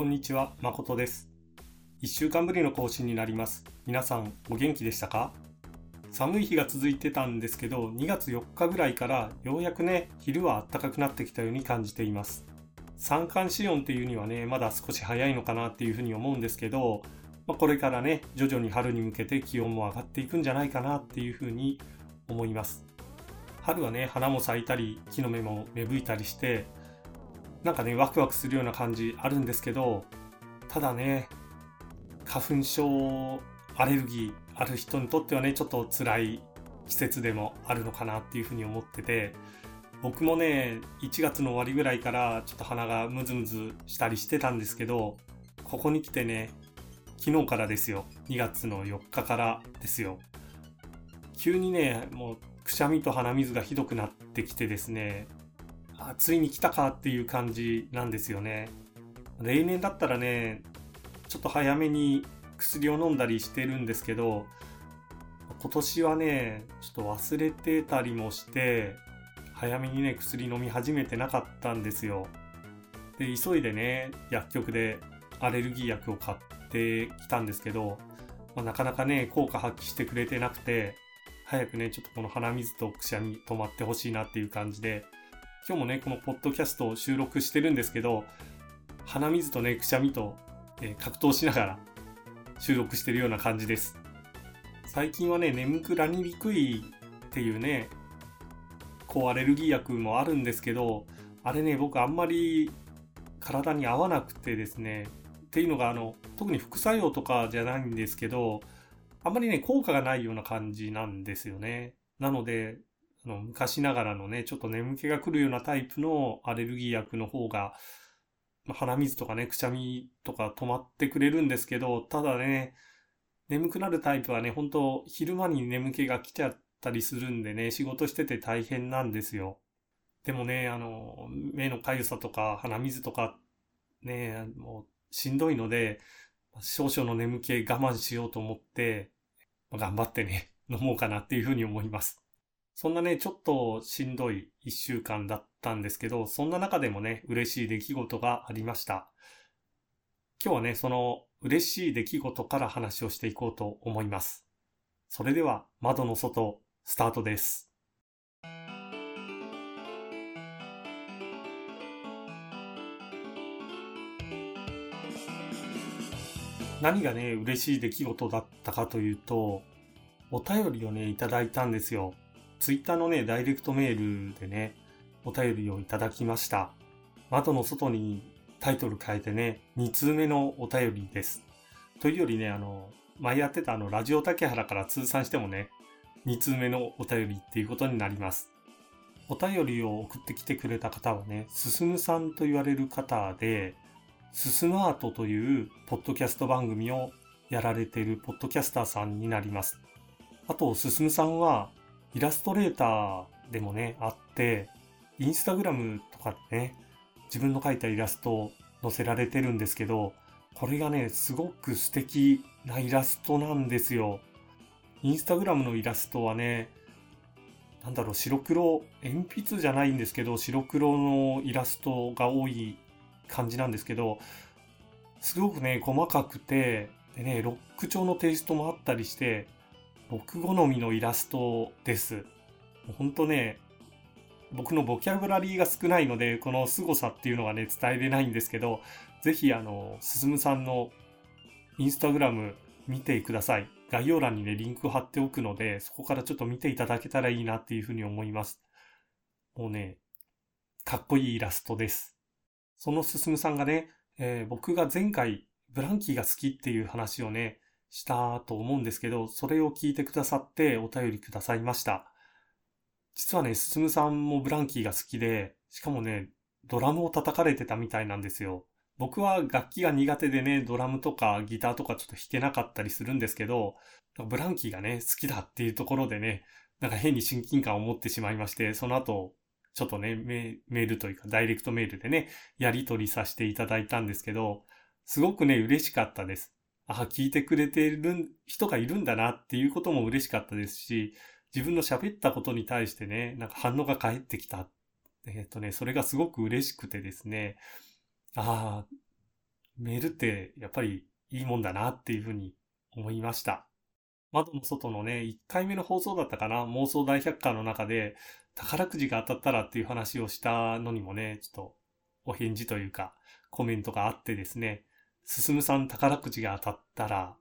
こんにちは、誠です。1週間ぶりの更新になります。皆さん、お元気でしたか？寒い日が続いてたんですけど、2月4日ぐらいからようやくね、昼は暖かくなってきたように感じています。三寒四温っていうにはね、まだ少し早いのかなっていうふうに思うんですけど、まあ、これからね、徐々に春に向けて気温も上がっていくんじゃないかなっていうふうに思います。春はね、花も咲いたり、木の芽も芽吹いたりして、なんかね、ワクワクするような感じあるんですけど、ただね、花粉症アレルギーある人にとってはね、ちょっと辛い季節でもあるのかなっていうふうに思ってて、僕もね、1月の終わりぐらいからちょっと鼻がムズムズしたりしてたんですけど、ここに来てね、昨日からですよ。2月の4日からですよ。急にね、もうくしゃみと鼻水がひどくなってきてですね、あついに来たかっていう感じなんですよね。例年だったらね、ちょっと早めに薬を飲んだりしてるんですけど、今年はね、ちょっと忘れてたりもして、早めにね、薬飲み始めてなかったんですよ。で、急いでね、薬局でアレルギー薬を買ってきたんですけど、まあ、なかなかね、効果発揮してくれてなくて、早くね、ちょっとこの鼻水とくしゃみ止まってほしいなっていう感じで、今日もね、このポッドキャストを収録してるんですけど、鼻水とね、くしゃみと、えー格闘しながら収録してるような感じです。最近はね、眠くなりにくいっていうね、こうアレルギー薬もあるんですけど、あれね、僕あんまり体に合わなくてですね、っていうのがあの、特に副作用とかじゃないんですけど、あんまりね、効果がないような感じなんですよね。なので、あの昔ながらのね、ちょっと眠気が来るようなタイプのアレルギー薬の方が、鼻水とかね、くしゃみとか止まってくれるんですけど、ただね、眠くなるタイプはね、本当昼間に眠気が来ちゃったりするんでね、仕事してて大変なんですよ。でもね、あの、目のかゆさとか鼻水とか、ね、もうしんどいので、少々の眠気我慢しようと思って、頑張ってね、飲もうかなっていうふうに思います。そんなね、ちょっとしんどい一週間だったんですけど、そんな中でもね、嬉しい出来事がありました。今日はね、その嬉しい出来事から話をしていこうと思います。それでは、窓の外、スタートです。何がね、嬉しい出来事だったかというと、お便りをね、いただいたんですよ。ツイッターのね、ダイレクトメールでね、お便りをいただきました。窓の外にタイトル変えてね、2通目のお便りです。というよりね、あの、前やってたあの、ラジオ竹原から通算してもね、2通目のお便りっていうことになります。お便りを送ってきてくれた方はね、すすむさんと言われる方で、すすむアートというポッドキャスト番組をやられているポッドキャスターさんになります。あと、すすむさんはイラストレーターでもね、あって、インスタグラムとかでね、自分の描いたイラストを載せられてるんですけど、これがね、すごく素敵なイラストなんですよ。インスタグラムのイラストはね、なんだろう、白黒、鉛筆じゃないんですけど、白黒のイラストが多い感じなんですけど、すごくね、細かくて、でね、ロック調のテイストもあったりして、僕好みのイラストです。もうほんとね、僕のボキャブラリーが少ないので、この凄さっていうのがね、伝えれないんですけど、ぜひあの、すすむさんのインスタグラム見てください。概要欄にね、リンク貼っておくので、そこからちょっと見ていただけたらいいなっていうふうに思います。もうね、かっこいいイラストです。そのすすむさんがね、えー僕が前回ブランキーが好きっていう話をね、したと思うんですけど、それを聞いてくださってお便りくださいました。実はね、すすむさんもブランキーが好きで、しかもね、ドラムを叩かれてたみたいなんですよ。僕は楽器が苦手でね、ドラムとかギターとかちょっと弾けなかったりするんですけど、ブランキーがね、好きだっていうところでね、なんか変に親近感を持ってしまいまして、その後、ちょっとね、メメールというか、ダイレクトメールでね、やり取りさせていただいたんですけど、すごくね、嬉しかったです。ああ、聞いてくれてる人がいるんだなっていうことも嬉しかったですし、自分の喋ったことに対してね、なんか反応が返ってきた。えっ、とね、それがすごく嬉しくてですね、ああ、メールってやっぱりいいもんだなっていうふうに思いました。窓の外のね、1回目の放送だったかな妄想大百科の中で宝くじが当たったらっていう話をしたのにもね、ちょっとお返事というかコメントがあってですね、すむさん宝くじが当たったら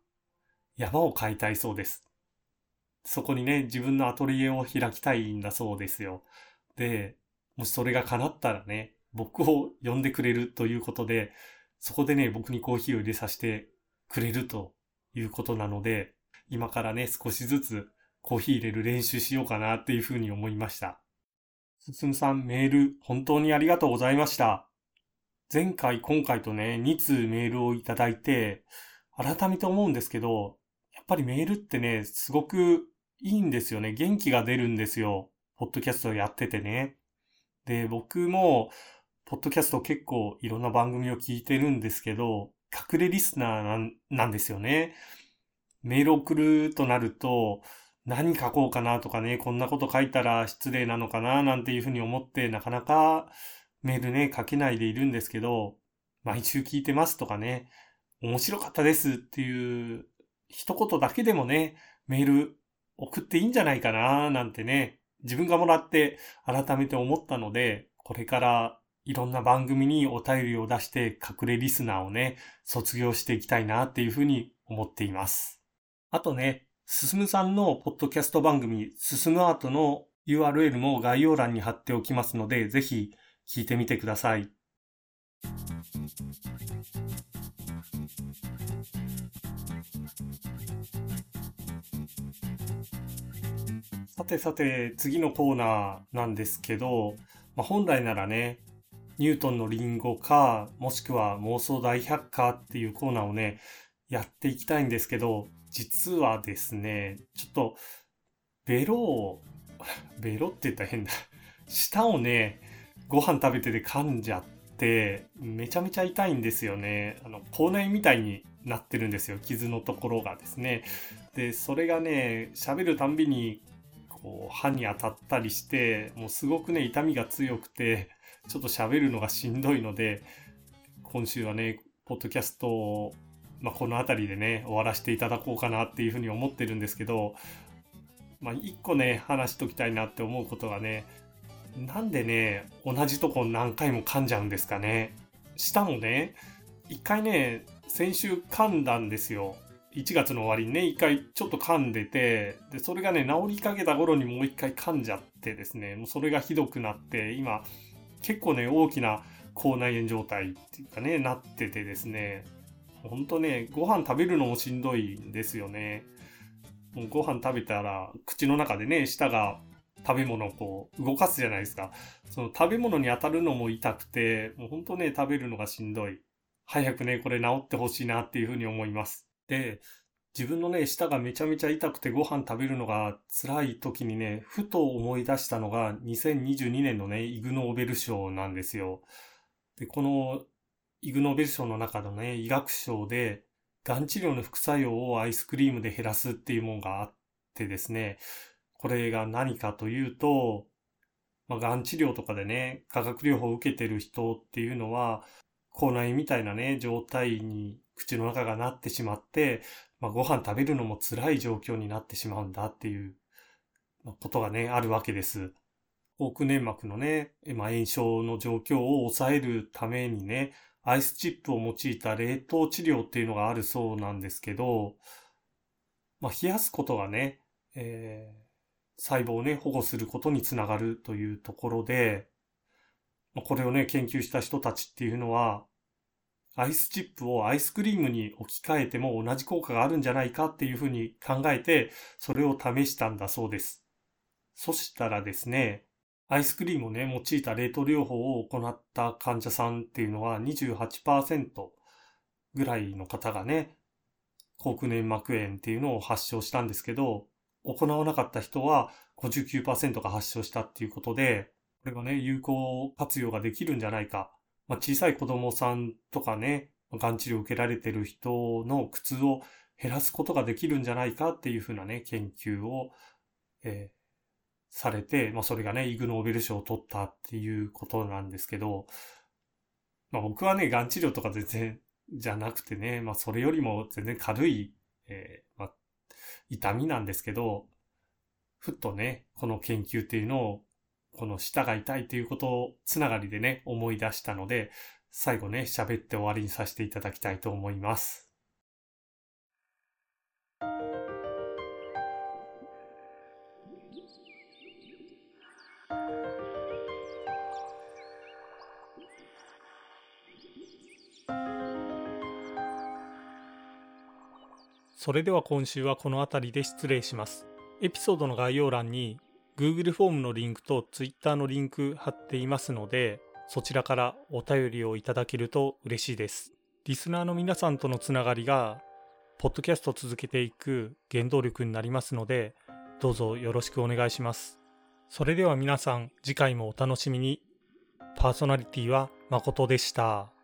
山を買いたいそうです。そこにね、自分のアトリエを開きたいんだそうですよ。で、もしそれが叶ったらね、僕を呼んでくれるということで、そこでね、僕にコーヒーを入れさせてくれるということなので、今からね、少しずつコーヒー入れる練習しようかなっていうふうに思いました。すすむさん、メール本当にありがとうございました。前回、今回とね、2通メールをいただいて、改めて思うんですけど、やっぱりメールってね、すごくいいんですよね。元気が出るんですよ。ポッドキャストやっててね。で、僕も、ポッドキャスト結構いろんな番組を聞いてるんですけど、隠れリスナーなんですよね。メール送るとなると、何書こうかなとかね、こんなこと書いたら失礼なのかななんていうふうに思って、なかなかメールね、書けないでいるんですけど、毎週聞いてますとかね、面白かったですっていう一言だけでもね、メール送っていいんじゃないかななんてね、自分がもらって改めて思ったので、これからいろんな番組にお便りを出して隠れリスナーをね、卒業していきたいなっていうふうに思っています。あとね、すすむさんのポッドキャスト番組、すすむアートの URL も概要欄に貼っておきますので、ぜひ聞いてみてください。さてさて、次のコーナーなんですけど、まあ、本来ならね、ニュートンのリンゴか、もしくは妄想大百科っていうコーナーをね、やっていきたいんですけど、実はですね、ちょっと、ベロを、ベロって言ったら変だ。舌をね、ご飯食べてて噛んじゃって、めちゃめちゃ痛いんですよね。あの、口内みたいになってるんですよ。傷のところがですね。で、それがね、喋るたんびにこう歯に当たったりしてもうすごくね痛みが強くてちょっと喋るのがしんどいので今週はねポッドキャストを、まあ、この辺りでね終わらせていただこうかなっていうふうに思ってるんですけどまあ一個ね話しときたいなって思うことがねなんでね同じとこ何回も噛んじゃうんですかね。舌もね一回ね先週噛んだんですよ。1月の終わりにね、一回ちょっと噛んでて、で、それがね、治りかけた頃にもう一回噛んじゃってですね、もうそれがひどくなって、今、結構ね、大きな口内炎状態っていうかね、なっててですね、ほんとね、ご飯食べるのもしんどいんですよね。もうご飯食べたら、口の中でね、舌が食べ物をこう動かすじゃないですか。その食べ物に当たるのも痛くて、もうほんとね、食べるのがしんどい。早くね、これ治ってほしいなっていうふうに思います。で、自分のね、舌がめちゃめちゃ痛くてご飯食べるのが辛い時にね、ふと思い出したのが2022年のね、イグ・ノーベル賞なんですよ。で、このイグ・ノーベル賞の中のね、医学賞で、がん治療の副作用をアイスクリームで減らすっていうものがあってですね、これが何かというと、まあ、がん治療とかでね、化学療法を受けてる人っていうのは、口内みたいなね、状態に口の中がなってしまって、まあ、ご飯食べるのも辛い状況になってしまうんだっていうことがね、あるわけです。口粘膜のね、まあ、炎症の状況を抑えるためにね、アイスチップを用いた冷凍治療っていうのがあるそうなんですけど、まあ、冷やすことがね、えー、細胞をね、保護することにつながるというところで、これをね、研究した人たちっていうのは、アイスチップをアイスクリームに置き換えても同じ効果があるんじゃないかっていうふうに考えて、それを試したんだそうです。そしたらですね、アイスクリームをね、用いた冷凍療法を行った患者さんっていうのは28%ぐらいの方がね、口腔粘膜炎っていうのを発症したんですけど、行わなかった人は59%が発症したっていうことで、これがね、有効活用ができるんじゃないか。まあ、小さい子供さんとかね、がん治療を受けられてる人の苦痛を減らすことができるんじゃないかっていうふうなね、研究を、えー、されて、まあ、それがね、イグ・ノーベル賞を取ったっていうことなんですけど、まあ、僕はね、がん治療とか全然じゃなくてね、まあそれよりも全然軽い、えー、まあ、痛みなんですけど、ふっとね、この研究っていうのを、この舌が痛いということをつながりでね、思い出したので、最後ね、喋って終わりにさせていただきたいと思います。それでは今週はこの辺りで失礼します。エピソードの概要欄に Google フォームのリンクと Twitter のリンク貼っていますので、そちらからお便りをいただけると嬉しいです。リスナーの皆さんとのつながりが、ポッドキャスト続けていく原動力になりますので、どうぞよろしくお願いします。それでは皆さん、次回もお楽しみに。パーソナリティは誠でした。